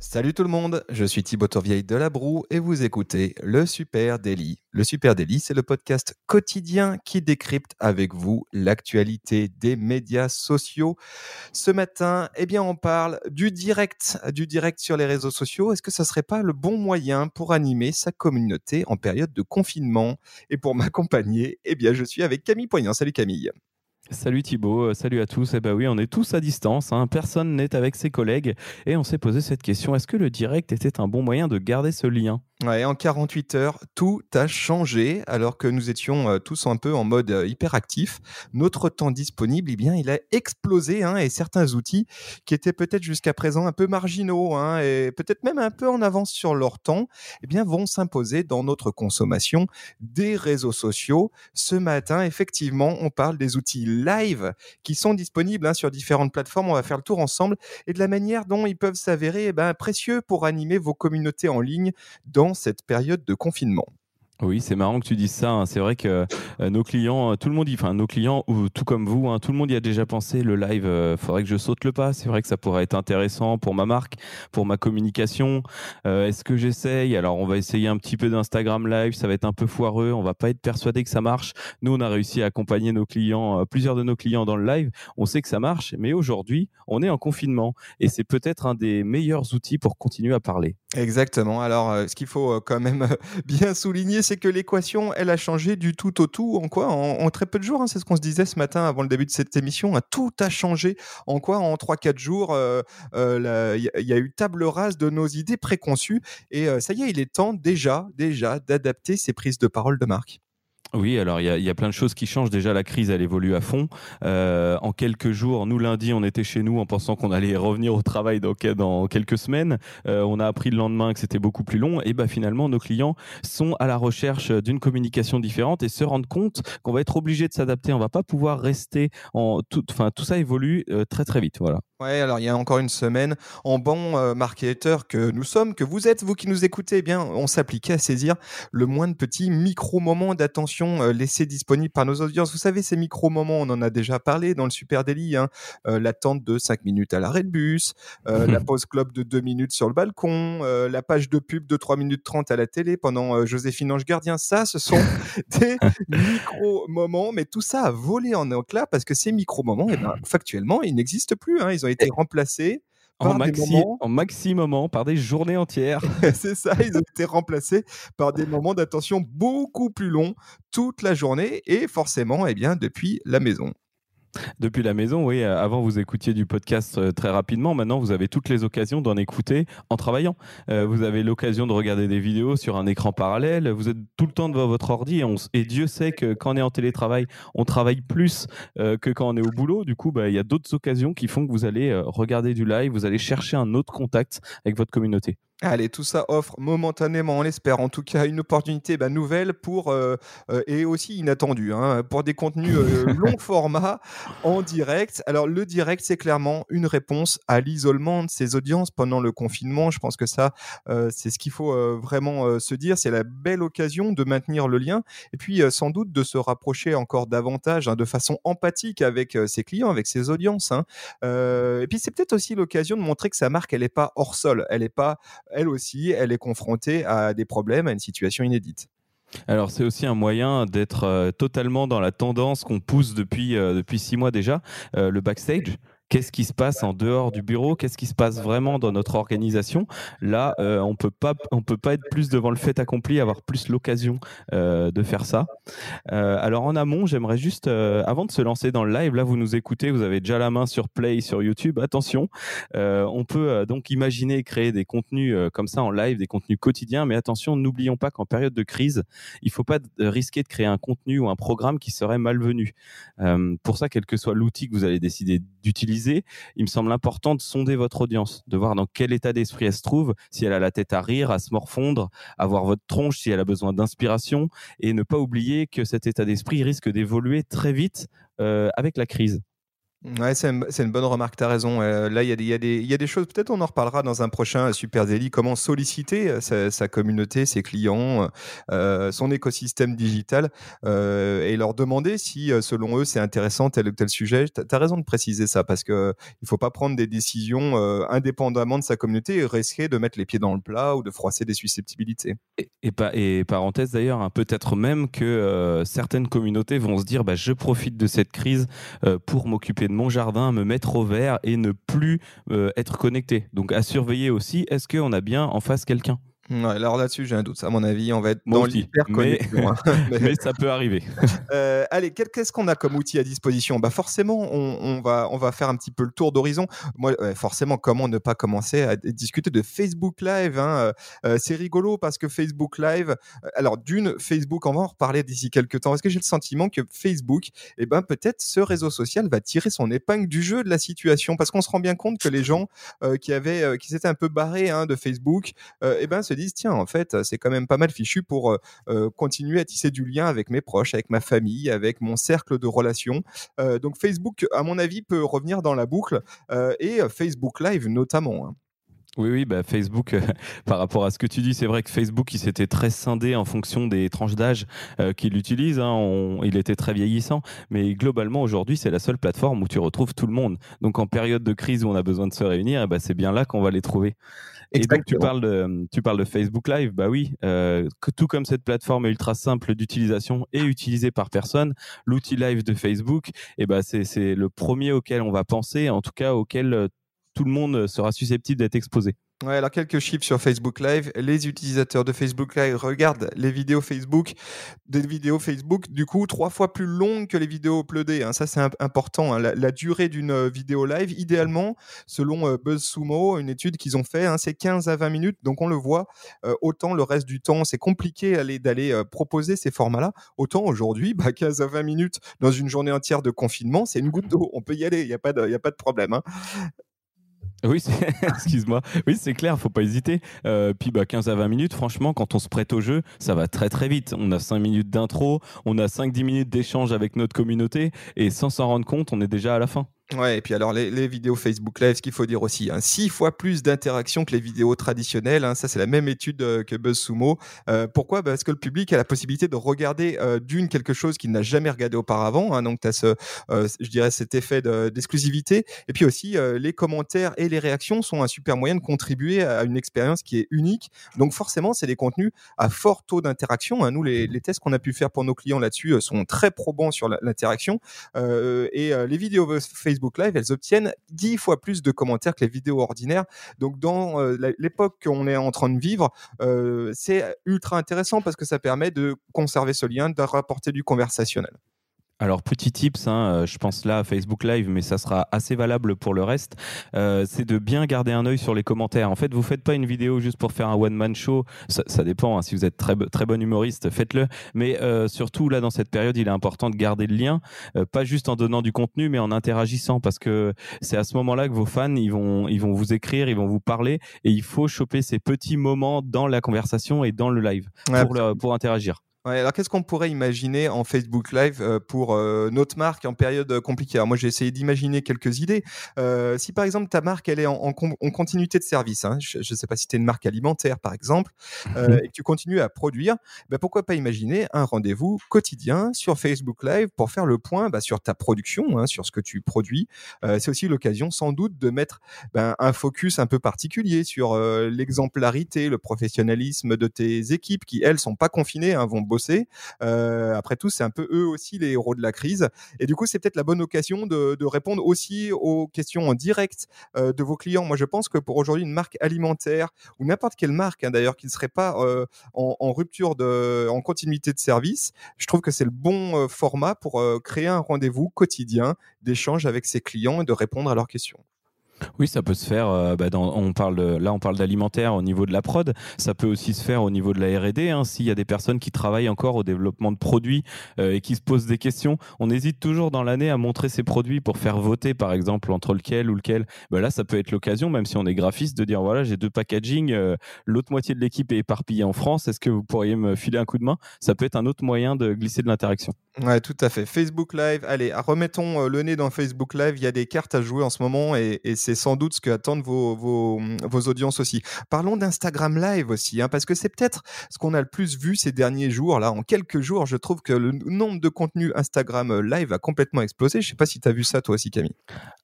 Salut tout le monde, je suis Thibaut Tourvieille de La Broue et vous écoutez Le Super Daily. Le Super Daily, c'est le podcast quotidien qui décrypte avec vous l'actualité des médias sociaux. Ce matin, eh bien, on parle du direct, du direct sur les réseaux sociaux. Est-ce que ça serait pas le bon moyen pour animer sa communauté en période de confinement? Et pour m'accompagner, eh bien, je suis avec Camille Poignant. Salut Camille. Salut Thibaut, euh, salut à tous. Eh bien oui, on est tous à distance, hein. personne n'est avec ses collègues et on s'est posé cette question, est-ce que le direct était un bon moyen de garder ce lien? Ouais, en 48 heures, tout a changé alors que nous étions euh, tous un peu en mode euh, hyperactif. Notre temps disponible, eh bien, il a explosé hein, et certains outils qui étaient peut-être jusqu'à présent un peu marginaux hein, et peut-être même un peu en avance sur leur temps, eh bien, vont s'imposer dans notre consommation des réseaux sociaux. Ce matin, effectivement, on parle des outils live qui sont disponibles hein, sur différentes plateformes. On va faire le tour ensemble et de la manière dont ils peuvent s'avérer eh ben, précieux pour animer vos communautés en ligne cette période de confinement. Oui, c'est marrant que tu dises ça. Hein. C'est vrai que euh, nos clients, euh, tout le monde, enfin nos clients, ou tout comme vous, hein, tout le monde y a déjà pensé. Le live, euh, faudrait que je saute le pas. C'est vrai que ça pourrait être intéressant pour ma marque, pour ma communication. Est-ce que j'essaye? Alors, on va essayer un petit peu d'Instagram Live. Ça va être un peu foireux. On va pas être persuadé que ça marche. Nous, on a réussi à accompagner nos clients, plusieurs de nos clients dans le live. On sait que ça marche, mais aujourd'hui, on est en confinement et c'est peut-être un des meilleurs outils pour continuer à parler. Exactement. Alors, ce qu'il faut quand même bien souligner, c'est que l'équation, elle a changé du tout au tout. En quoi? En, très peu de jours. Hein, c'est ce qu'on se disait ce matin avant le début de cette émission. Hein, tout a changé. En quoi? En 3-4 jours, euh, euh, il y, a eu table rase de nos idées préconçues. Et euh, ça y est, il est temps déjà, déjà d'adapter ces prises de parole de marque. Oui, alors il y, a plein de choses qui changent. Déjà, la crise, elle évolue à fond. Euh, en quelques jours, nous lundi, on était chez nous en pensant qu'on allait revenir au travail dans, dans quelques semaines. Euh, on a appris le lendemain que c'était beaucoup plus long. Et bah finalement, nos clients sont à la recherche d'une communication différente et se rendent compte qu'on va être obligé de s'adapter. On va pas pouvoir rester en tout. Enfin, tout ça évolue euh, très très vite. Voilà. Ouais, alors il y a encore une semaine, en bon euh, marketeur que nous sommes, que vous êtes, vous qui nous écoutez, eh bien, on s'appliquait à saisir le moins de petits micro-moments d'attention euh, laissés disponibles par nos audiences. Vous savez, ces micro-moments, on en a déjà parlé dans le Super Daily, hein, euh, l'attente de 5 minutes à l'arrêt de bus, la pause club de 2 minutes sur le balcon, la page de pub de 3 minutes 30 à la télé pendant Joséphine Ange Gardien. Ça, ce sont des micro-moments, mais tout ça a volé en éclat parce que ces micro-moments, eh ben, factuellement, ils n'existent plus. Hein, ils ont été remplacés en, maxi, en maxi moment par des journées entières. c'est ça, ils ont été remplacés par des moments d'attention beaucoup plus longs toute la journée et forcément, eh bien, depuis la maison. Depuis la maison, oui. Euh, avant, vous écoutiez du podcast euh, très rapidement. Maintenant, vous avez toutes les occasions d'en écouter en travaillant. Euh, vous avez l'occasion de regarder des vidéos sur un écran parallèle. Vous êtes tout le temps devant votre ordi. Et, Dieu sait que quand on est en télétravail, on travaille plus que quand on est au boulot. Du coup, bah, il y a d'autres occasions qui font que vous allez regarder du live, vous allez chercher un autre contact avec votre communauté. Allez, tout ça offre momentanément, on l'espère, en tout cas une opportunité bah, nouvelle pour euh, euh, et aussi inattendue hein, pour des contenus euh, long format en direct. Alors le direct, c'est clairement une réponse à l'isolement de ses audiences pendant le confinement. Je pense que ça, c'est ce qu'il faut vraiment se dire. C'est la belle occasion de maintenir le lien et puis sans doute de se rapprocher encore davantage, hein, de façon empathique avec ses clients, avec ses audiences. Hein. et puis c'est peut-être aussi l'occasion de montrer que sa marque, elle n'est pas hors sol, elle n'est pas elle aussi, elle est confrontée à des problèmes, à une situation inédite. Alors c'est aussi un moyen d'être euh, totalement dans la tendance qu'on pousse depuis, euh, depuis six mois déjà, euh, le backstage qu'est-ce qui se passe en dehors du bureau, qu'est-ce qui se passe vraiment dans notre organisation? Là, euh, on peut pas, on peut pas être plus devant le fait accompli, avoir plus l'occasion euh, de faire ça. Euh, alors en amont, j'aimerais juste, avant de se lancer dans le live, là vous nous écoutez, vous avez déjà la main sur Play sur YouTube. Attention, on peut donc imaginer créer des contenus comme ça en live, des contenus quotidiens, mais attention, n'oublions pas qu'en période de crise, il faut pas risquer de créer un contenu ou un programme qui serait malvenu. pour ça, quel que soit l'outil que vous allez décider d'utiliser il me semble important de sonder votre audience, de voir dans quel état d'esprit elle se trouve, si elle a la tête à rire, à se morfondre, à voir votre tronche, si elle a besoin d'inspiration, et ne pas oublier que cet état d'esprit risque d'évoluer très vite euh, avec la crise. Ouais, c'est une, bonne remarque, tu as raison. Euh, là, il y, a des- choses, peut-être on en reparlera dans un prochain Super Daily, comment solliciter euh, sa, communauté, ses clients, euh, son écosystème digital et leur demander si, selon eux, c'est intéressant tel ou tel sujet. Tu as, raison de préciser ça parce qu'il ne faut pas prendre des décisions indépendamment de sa communauté et risquer de mettre les pieds dans le plat ou de froisser des susceptibilités. Et, et, et parenthèse d'ailleurs, hein, peut-être même que certaines communautés vont se dire bah, je profite de cette crise pour m'occuper de mon jardin, me mettre au vert et ne plus euh, être connecté. Donc à surveiller aussi, est-ce qu'on a bien en face quelqu'un? Ouais, alors là-dessus, j'ai un doute. À mon avis, on va être Moi dans l'hyper mais- ça peut arriver. Euh, allez, qu'est-ce qu'on a comme outil à disposition? Bah Forcément, on, on va, on va faire un petit peu le tour d'horizon. Moi, forcément, comment ne pas commencer à discuter de Facebook Live hein, euh, euh, C'est rigolo parce que Facebook Live, alors d'une, Facebook, on va en reparler d'ici quelques temps. Est-ce que j'ai le sentiment que Facebook, eh ben, peut-être ce réseau social va tirer son épingle du jeu de la situation? Parce qu'on se rend bien compte que les gens qui, avaient, qui s'étaient un peu barrés hein, de Facebook, eh ben, se disent tiens, en fait, c'est quand même pas mal fichu pour euh, euh, continuer à tisser du lien avec mes proches, avec ma famille, avec mon cercle de relations. Euh, donc Facebook, à mon avis, peut revenir dans la boucle euh, et euh, Facebook Live notamment. hein. Oui, oui, bah Facebook, euh, par rapport à ce que tu dis, c'est vrai que Facebook, il s'était très scindé en fonction des tranches d'âge euh, qu'il utilise. hein. On- il était très vieillissant. Mais globalement, aujourd'hui, c'est la seule plateforme où tu retrouves tout le monde. Donc, en période de crise où on a besoin de se réunir, eh ben, c'est bien là qu'on va les trouver. Et donc, tu parles, de, tu parles de Facebook Live. Bah oui, euh, que- tout comme cette plateforme est ultra simple d'utilisation et utilisée par personne, l'outil Live de Facebook, eh ben, c'est le premier auquel on va penser, en tout cas auquel tout le monde sera susceptible d'être exposé. Ouais, alors quelques chiffres sur Facebook Live. Les utilisateurs de Facebook Live regardent les vidéos Facebook, des vidéos Facebook, du coup, trois fois plus longues que les vidéos uploadées. hein. Ça, c'est imp- important. hein. La, durée d'une euh, vidéo live, idéalement, selon euh, BuzzSumo, une étude qu'ils ont fait, hein, c'est 15 à 20 minutes. Donc, on le voit, euh, autant le reste du temps, c'est compliqué d'aller, euh, proposer ces formats-là. Autant aujourd'hui, bah, 15 à 20 minutes dans une journée entière de confinement, c'est une goutte d'eau. On peut y aller, il n'y a pas de problème. Oui, excuse-moi. Oui, c'est clair, faut pas hésiter. Euh, puis bah, 15 à 20 minutes, franchement, quand on se prête au jeu, ça va très très vite. On a 5 minutes d'intro, on a 5-10 minutes d'échange avec notre communauté, et sans s'en rendre compte, on est déjà à la fin. Ouais, et puis alors les, vidéos Facebook Live, ce qu'il faut dire aussi, hein, six fois plus d'interactions que les vidéos traditionnelles. hein, ça, c'est la même étude euh, que BuzzSumo. Euh, pourquoi? Parce que le public a la possibilité de regarder euh, d'une quelque chose qu'il n'a jamais regardé auparavant. hein, donc, tu as ce, euh, je dirais, cet effet de- d'exclusivité. et puis aussi, euh, les commentaires et les réactions sont un super moyen de contribuer à une expérience qui est unique. Donc, forcément, c'est des contenus à fort taux d'interaction. hein. Nous, les, les tests qu'on a pu faire pour nos clients là-dessus euh, sont très probants sur l'interaction. Et les vidéos Facebook Live, elles obtiennent 10 fois plus de commentaires que les vidéos ordinaires. Donc, dans euh, l'époque qu'on est en train de vivre, euh, c'est ultra intéressant parce que ça permet de conserver ce lien, de rapporter du conversationnel. Alors, petit tips, hein, euh, je pense là à Facebook Live, mais ça sera assez valable pour le reste, euh, c'est de bien garder un œil sur les commentaires. En fait, vous faites pas une vidéo juste pour faire un one-man show, ça, ça dépend, hein, si vous êtes très, très bon humoriste, faites-le. Mais euh, surtout, là, dans cette période, il est important de garder le lien, euh, pas juste en donnant du contenu, mais en interagissant, parce que c'est à ce moment-là que vos fans, ils vont, ils vont vous écrire, ils vont vous parler, et il faut choper ces petits moments dans la conversation et dans le live Ouais, pour, le- pour interagir. Ouais, alors qu'est-ce qu'on pourrait imaginer en Facebook Live euh, pour euh, notre marque en période euh, compliquée? Alors moi j'ai essayé d'imaginer quelques idées. Euh, si par exemple ta marque elle est en, en con- en continuité de service, hein, je ne sais pas si tu es une marque alimentaire par exemple, euh, et que tu continues à produire, ben, pourquoi pas imaginer un rendez-vous quotidien sur Facebook Live pour faire le point bah, sur ta production, hein, sur ce que tu produis? C'est aussi l'occasion sans doute de mettre ben, un focus un peu particulier sur l'exemplarité, le professionnalisme de tes équipes qui elles sont pas confinées, hein, vont bosser. Euh, après tout, c'est un peu eux aussi les héros de la crise. Et du coup, c'est peut-être la bonne occasion de, répondre aussi aux questions en direct euh, de vos clients. Moi, je pense que pour aujourd'hui, une marque alimentaire ou n'importe quelle marque, hein, d'ailleurs, qui ne serait pas euh, en, en rupture de, en continuité de service, je trouve que c'est le bon format pour créer un rendez-vous quotidien d'échange avec ses clients et de répondre à leurs questions. Oui, ça peut se faire. Euh, bah, on parle là, on parle d'alimentaire au niveau de la prod. Ça peut aussi se faire au niveau de la R&D. Hein, S'il y a des personnes qui travaillent encore au développement de produits euh, et qui se posent des questions, on hésite toujours dans l'année à montrer ces produits pour faire voter, par exemple, entre lequel ou lequel. Bah, là, ça peut être l'occasion, même si on est graphiste, de dire voilà, j'ai deux packaging, euh, l'autre moitié de l'équipe est éparpillée en France. Est-ce que vous pourriez me filer un coup de main? Ça peut être un autre moyen de glisser de l'interaction. Ouais, tout à fait. Facebook Live. Allez, remettons le nez dans Facebook Live. Il y a des cartes à jouer en ce moment et, sans doute ce que attendent vos, audiences aussi. Parlons d'Instagram Live aussi, hein, parce que c'est peut-être ce qu'on a le plus vu ces derniers jours. Là, en quelques jours, je trouve que le nombre de contenus Instagram Live a complètement explosé. Je sais pas si tu as vu ça toi aussi, Camille.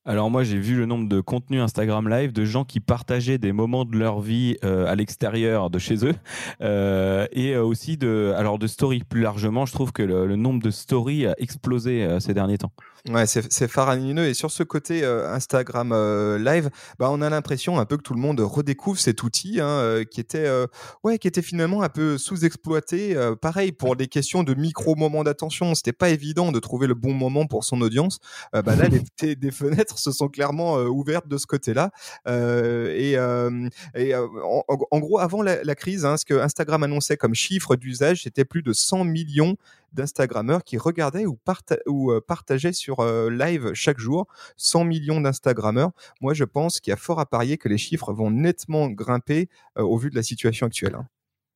Alors moi, j'ai vu le nombre de contenus Instagram Live de gens qui partageaient des moments de leur vie euh, à l'extérieur de chez eux euh, et euh, aussi de, alors de stories plus largement. Je trouve que le, le nombre de stories a explosé euh, ces derniers temps. Ouais, c'est faramineux. Et sur ce côté euh, Instagram euh, Live, bah, on a l'impression un peu que tout le monde redécouvre cet outil hein, euh, qui était, ouais, qui était finalement un peu sous-exploité. pareil pour des questions de micro moments d'attention, c'était pas évident de trouver le bon moment pour son audience. bah là, les, des fenêtres se sont clairement ouvertes de ce côté-là. et, en, gros, avant la, crise, hein, ce que Instagram annonçait comme chiffre d'usage, c'était plus de 100 millions d'Instagrammeurs qui regardaient ou, partageaient sur live chaque jour, 100 millions d'Instagrammeurs. Moi, je pense qu'il y a fort à parier que les chiffres vont nettement grimper au vu de la situation actuelle. Hein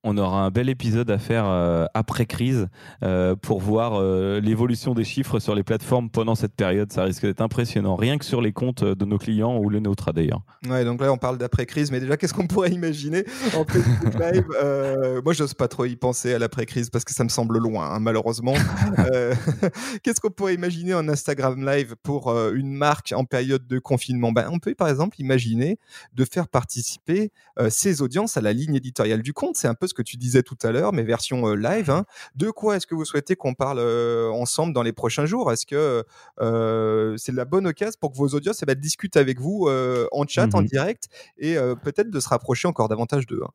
on aura un bel épisode à faire euh, après crise euh, pour voir euh, l'évolution des chiffres sur les plateformes pendant cette période. Ça risque d'être impressionnant, rien que sur les comptes de nos clients ou les nôtres d'ailleurs. Ouais, donc là on parle d'après crise, mais déjà qu'est-ce qu'on pourrait imaginer en live Moi, j'ose pas trop y penser à l'après crise parce que ça me semble loin, hein, malheureusement. qu'est-ce qu'on pourrait imaginer en Instagram Live pour une marque en période de confinement? Ben, on peut par exemple imaginer de faire participer ses audiences à la ligne éditoriale du compte. C'est un peu ce que tu disais tout à l'heure, mais version live. Hein. De quoi est-ce que vous souhaitez qu'on parle ensemble dans les prochains jours? Est-ce que c'est la bonne occasion pour que vos audiences eh ben, discutent avec vous en chat, en mmh direct, et peut-être de se rapprocher encore davantage d'eux hein?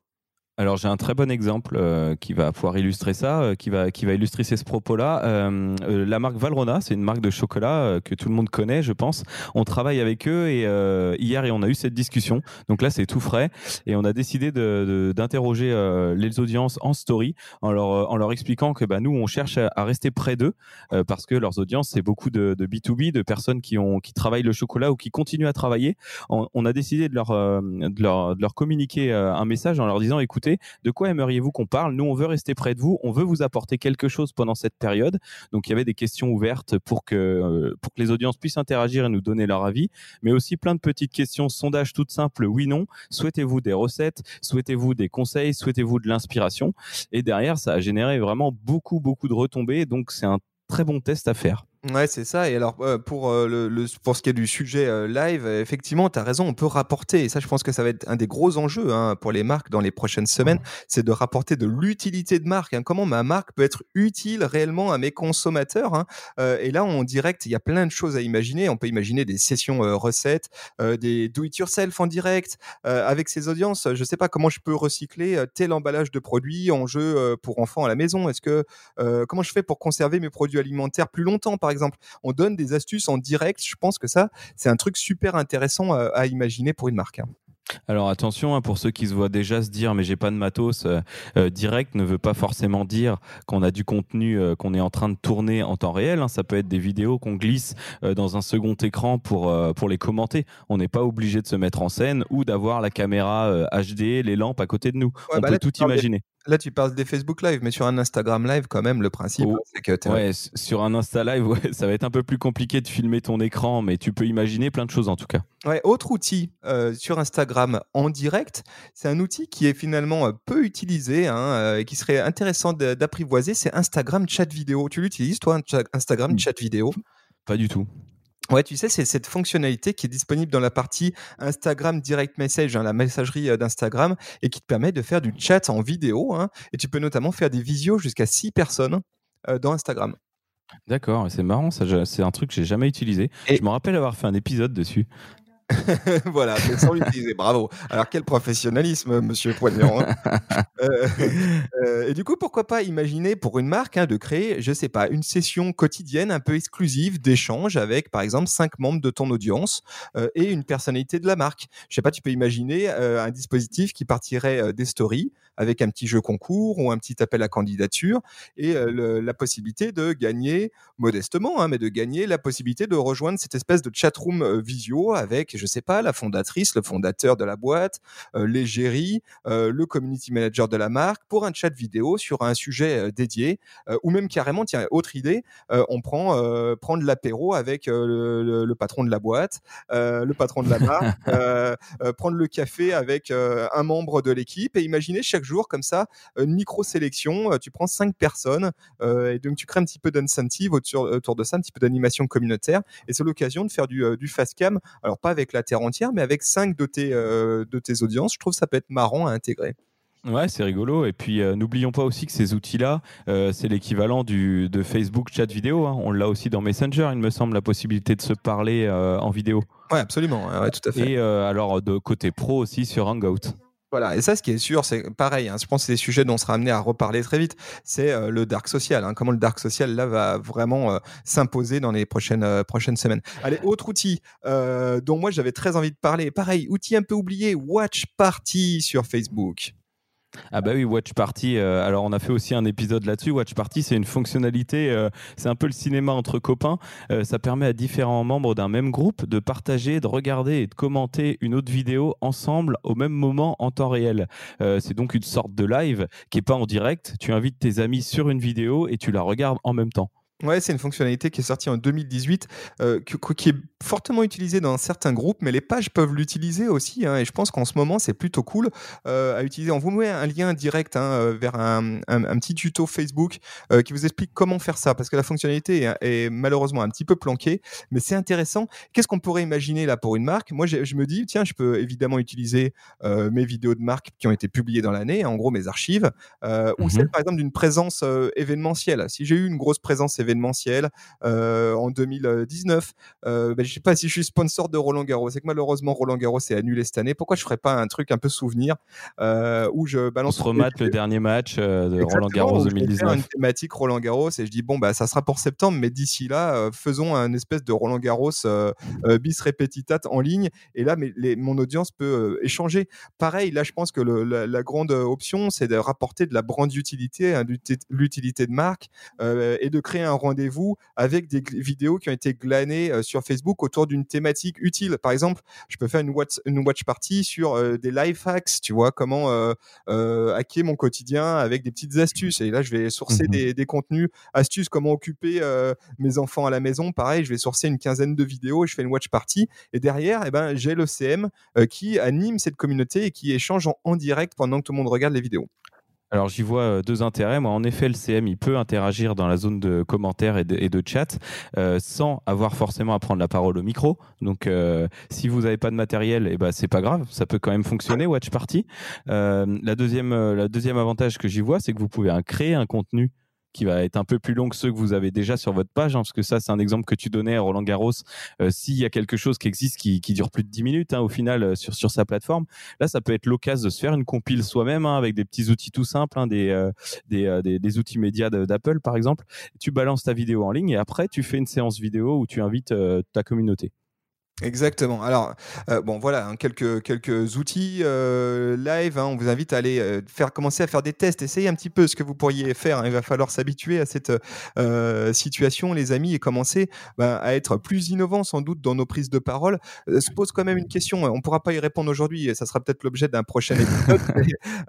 Alors j'ai un très bon exemple euh, qui va pouvoir illustrer ça, euh, qui va qui va illustrer ces propos-là. Euh, la marque Valrona, c'est une marque de chocolat que tout le monde connaît, je pense. On travaille avec eux et hier et on a eu cette discussion. Donc là c'est tout frais et on a décidé d'interroger les audiences en story en leur en leur expliquant que bah, nous on cherche à, rester près d'eux parce que leurs audiences c'est beaucoup de, de, B2B, de personnes qui ont qui travaillent le chocolat ou qui continuent à travailler. On, on a décidé de leur, de leur de leur communiquer un message en leur disant écoute de quoi aimeriez-vous qu'on parle? Nous, on veut rester près de vous, on veut vous apporter quelque chose pendant cette période. Donc, il y avait des questions ouvertes pour que, euh, pour que les audiences puissent interagir et nous donner leur avis, mais aussi plein de petites questions, sondages toutes simples, oui, non. Souhaitez-vous des recettes? Souhaitez-vous des conseils? Souhaitez-vous de l'inspiration? Et derrière, ça a généré vraiment beaucoup, beaucoup de retombées. Donc, c'est un très bon test à faire. Ouais, c'est ça. Et alors, euh, pour, euh, le, pour ce qui est du sujet euh, live, effectivement, tu as raison, on peut rapporter. Et ça, je pense que ça va être un des gros enjeux hein, pour les marques dans les prochaines semaines, c'est de rapporter de l'utilité de marque. Hein. Comment ma marque peut être utile réellement à mes consommateurs. Hein. et là, en direct, il y a plein de choses à imaginer. On peut imaginer des sessions recettes, des do-it-yourself en direct, avec ces audiences. Je sais pas comment je peux recycler tel emballage de produits en jeu pour enfants à la maison. Est-ce que comment je fais pour conserver mes produits alimentaires plus longtemps, par exemple. On donne des astuces en direct. Je pense que ça, c'est un truc super intéressant à, imaginer pour une marque. Hein. Alors attention, hein, pour ceux qui se voient déjà se dire mais j'ai pas de matos, euh, euh, direct ne veut pas forcément dire qu'on a du contenu euh, qu'on est en train de tourner en temps réel. Hein. Ça peut être des vidéos qu'on glisse dans un second écran pour, pour les commenter. On n'est pas obligé de se mettre en scène ou d'avoir la caméra HD, les lampes à côté de nous. On bah peut tout imaginer. Là, tu parles des Facebook Live, mais sur un Instagram Live, quand même, le principe, oh, c'est que ouais, sur un Insta Live, ouais, ça va être un peu plus compliqué de filmer ton écran, mais tu peux imaginer plein de choses en tout cas. Ouais, autre outil euh, sur Instagram en direct, c'est un outil qui est finalement euh, peu utilisé hein, euh, et qui serait intéressant d'apprivoiser, c'est Instagram chat vidéo. Tu l'utilises, toi, Instagram chat vidéo? Pas du tout. Ouais, tu sais, c'est cette fonctionnalité qui est disponible dans la partie Instagram Direct Message, hein, la messagerie euh, d'Instagram, et qui te permet de faire du chat en vidéo. Hein, et tu peux notamment faire des visios jusqu'à 6 personnes euh, dans Instagram. D'accord, c'est marrant, ça, c'est un truc que j'ai jamais utilisé. Et... Je me rappelle avoir fait un épisode dessus. voilà, mais sans l'utiliser. Bravo. Alors quel professionnalisme, Monsieur Poignant. Hein. Euh, euh, et du coup, pourquoi pas imaginer pour une marque hein, de créer, je sais pas, une session quotidienne un peu exclusive d'échange avec, par exemple, cinq membres de ton audience euh, et une personnalité de la marque. Je sais pas, tu peux imaginer un dispositif qui partirait des stories avec un petit jeu concours ou un petit appel à candidature et la possibilité de gagner modestement, hein, mais de gagner la possibilité de rejoindre cette espèce de chatroom visio avec, je sais pas, la fondatrice, le fondateur de la boîte, l'égérie, le community manager de la marque pour un chat vidéo sur un sujet dédié ou même carrément, tiens, autre idée, on prend prendre l'apéro avec le, le, patron de la boîte, le patron de la marque, prendre le café avec un membre de l'équipe et imaginer chaque jour comme ça, une micro-sélection, tu prends cinq personnes et donc tu crées un petit peu d'incentive autour, de ça, un petit peu d'animation communautaire et c'est l'occasion de faire du, du fast cam, alors pas avec la terre entière, mais avec cinq de tes, de tes audiences. Je trouve ça peut être marrant à intégrer. Ouais, c'est rigolo. Et puis, n'oublions pas aussi que ces outils-là, c'est l'équivalent de Facebook chat vidéo. Hein. On l'a aussi dans Messenger, il me semble, la possibilité de se parler en vidéo. Ouais, absolument. Ouais, tout à fait. Et alors, de côté pro aussi sur Hangout. Voilà, et ça, ce qui est sûr, c'est pareil. Hein, je pense que c'est des sujets dont on sera amené à reparler très vite. C'est euh, le dark social. Hein, comment le dark social là va vraiment euh, s'imposer dans les prochaines euh, prochaines semaines. Allez, autre outil dont moi j'avais très envie de parler. Pareil, outil un peu oublié, Watch Party sur Facebook. Ah bah oui, Watch Party. Euh, alors on a fait aussi un épisode là-dessus. Watch Party, c'est une fonctionnalité, euh, c'est un peu le cinéma entre copains. Euh, ça permet à différents membres d'un même groupe de partager, de regarder et de commenter une autre vidéo ensemble au même moment en temps réel. c'est donc une sorte de live qui est pas en direct. Tu invites tes amis sur une vidéo et tu la regardes en même temps. Ouais, c'est une fonctionnalité qui est sortie en 2018, euh, qui, est fortement utilisée dans certains groupes, mais les pages peuvent l'utiliser aussi. Hein, et je pense qu'en ce moment, c'est plutôt cool euh, à utiliser. On vous met un lien direct hein, euh, vers un, petit tuto Facebook qui vous explique comment faire ça, parce que la fonctionnalité est, malheureusement un petit peu planquée, mais c'est intéressant. Qu'est-ce qu'on pourrait imaginer là pour une marque? Moi, je me dis, tiens, je peux évidemment utiliser mes vidéos de marque qui ont été publiées dans l'année, en gros mes archives, ou mmh celle par exemple d'une présence événementielle. Si j'ai eu une grosse présence événementiel euh, en 2019. Euh, ben, sais pas si je suis sponsor de Roland Garros. C'est que malheureusement Roland Garros est annulé cette année. Pourquoi je ferais pas un truc un peu souvenir euh, où je balance. On se le dernier match de Roland Garros 2019. une thématique Roland Garros et je dis bon bah ça sera pour septembre, mais d'ici là faisons un espèce de Roland Garros bis repetitat en ligne et là mais les, mon audience peut échanger. Pareil là je pense que la, grande option c'est de rapporter de la brand utilité, hein, l'utilité de marque et de créer un rendez-vous avec des vidéos qui ont été glanées euh, sur Facebook autour d'une thématique utile. Par exemple, je peux faire une watch, une watch party sur euh, des life hacks, tu vois, comment euh, hacker mon quotidien avec des petites astuces. Et là, je vais sourcer mmh des, contenus, astuces, comment occuper mes enfants à la maison. Pareil, je vais sourcer une quinzaine de vidéos et je fais une watch party. Et derrière, eh ben, j'ai le CM qui anime cette communauté et qui échange en direct pendant que tout le monde regarde les vidéos. Alors j'y vois euh, deux intérêts. Moi, en effet, le CM, il peut interagir dans la zone de commentaires et de, chat euh, sans avoir forcément à prendre la parole au micro. Donc, euh, si vous n'avez pas de matériel, eh ben, c'est pas grave, ça peut quand même fonctionner, Watch Party. la, deuxième, la deuxième avantage que j'y vois, c'est que vous pouvez créer un contenu qui va être un peu plus long que ceux que vous avez déjà sur votre page, hein, parce que ça, c'est un exemple que tu donnais à Roland Garros. Euh, s'il y a quelque chose qui existe qui, qui dure plus de 10 minutes hein, au final euh, sur, sur sa plateforme, là, ça peut être l'occasion de se faire une compile soi-même hein, avec des petits outils tout simples, hein, des, euh, des, des, des, outils médias d'Apple par exemple. Tu balances ta vidéo en ligne et après, tu fais une séance vidéo où tu invites ta communauté. Exactement. Alors, euh, bon, voilà, hein, quelques, quelques outils euh, live. Hein, on vous invite à aller euh, faire commencer à faire des tests, essayer un petit peu ce que vous pourriez faire. Hein. il va falloir s'habituer à cette situation, les amis, et commencer ben, à être plus innovant sans doute dans nos prises de parole. se pose quand même une question. On ne pourra pas y répondre aujourd'hui, ça sera peut-être l'objet d'un prochain épisode.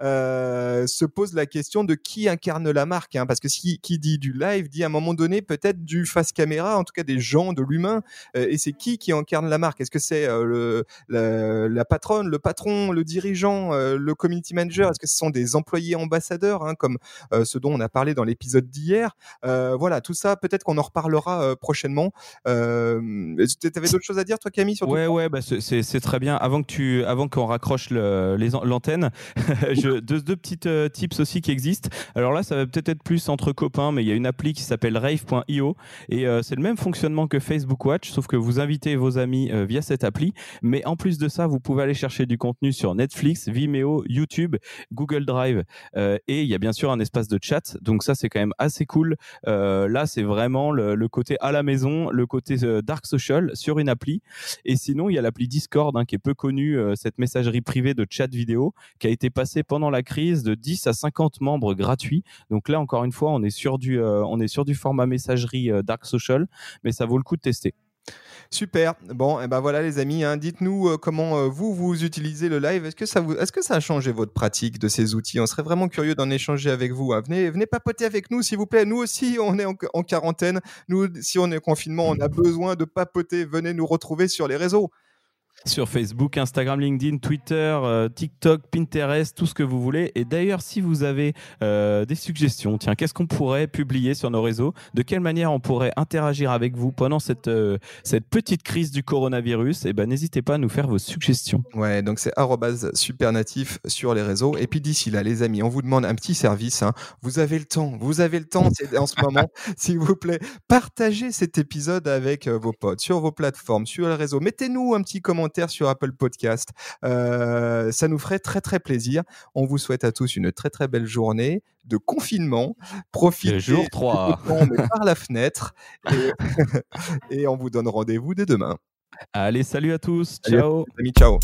se pose la question de qui incarne la marque, parce que si qui dit du live dit à un moment donné peut-être du face caméra, en tout cas des gens, de l'humain, et c'est qui qui incarne la marque? Est-ce que c'est euh, la, patronne, le patron, le dirigeant, euh, le community manager? Est-ce que ce sont des employés ambassadeurs, hein, comme euh, ce dont on a parlé dans l'épisode d'hier? Voilà, tout ça, peut-être qu'on en reparlera prochainement. tu avais d'autres choses à dire, toi, Camille sur Ouais, ouais, bah, c'est très bien. Avant que tu, avant qu'on raccroche l'antenne, deux, deux petites tips aussi qui existent. Alors là, ça va peut-être être plus entre copains, mais il y a une appli qui s'appelle rave.io et c'est le même fonctionnement que Facebook Watch, sauf que vous invitez vos amis amis via cette appli. Mais en plus de ça, vous pouvez aller chercher du contenu sur Netflix, Vimeo, YouTube, Google Drive et il y a bien sûr un espace de chat. Donc ça, c'est quand même assez cool. là, c'est vraiment le, côté à la maison, le côté dark social sur une appli. Et sinon, il y a l'appli Discord hein, qui est peu connue, cette messagerie privée de chat vidéo qui a été passée pendant la crise de 10 à 50 membres gratuits. Donc là, encore une fois, on est sur du, on est sur du format messagerie dark social, mais ça vaut le coup de tester. Super. Bon, et eh ben voilà les amis, hein. dites-nous euh, comment euh, vous vous utilisez le live. Est-ce que ça est-ce que ça a changé votre pratique de ces outils? On serait vraiment curieux d'en échanger avec vous. Hein. Venez, venez papoter avec nous, s'il vous plaît. Nous aussi, on est en, en, quarantaine. Nous, si on est en confinement, on a besoin de papoter. Venez nous retrouver sur les réseaux sur Facebook, Instagram, LinkedIn, Twitter, euh, TikTok, Pinterest, tout ce que vous voulez. Et d'ailleurs, si vous avez euh, des suggestions, tiens, qu'est-ce qu'on pourrait publier sur nos réseaux? De quelle manière on pourrait interagir avec vous pendant cette, euh, cette petite crise du coronavirus? Eh ben, n'hésitez pas à nous faire vos suggestions. Ouais, donc c'est supernatif sur les réseaux. Et puis d'ici là, les amis, on vous demande un petit service. Hein. Vous avez le temps, vous avez le temps en ce moment, s'il vous plaît. Partagez cet épisode avec vos potes sur vos plateformes, sur les réseaux. Mettez-nous un petit commentaire sur Apple Podcast. Euh, ça nous ferait très très plaisir. On vous souhaite à tous une très très belle journée de confinement. Profitez jour 3. par la fenêtre et, et on vous donne rendez-vous dès demain. Allez, salut à tous. ciao. Amis, ciao.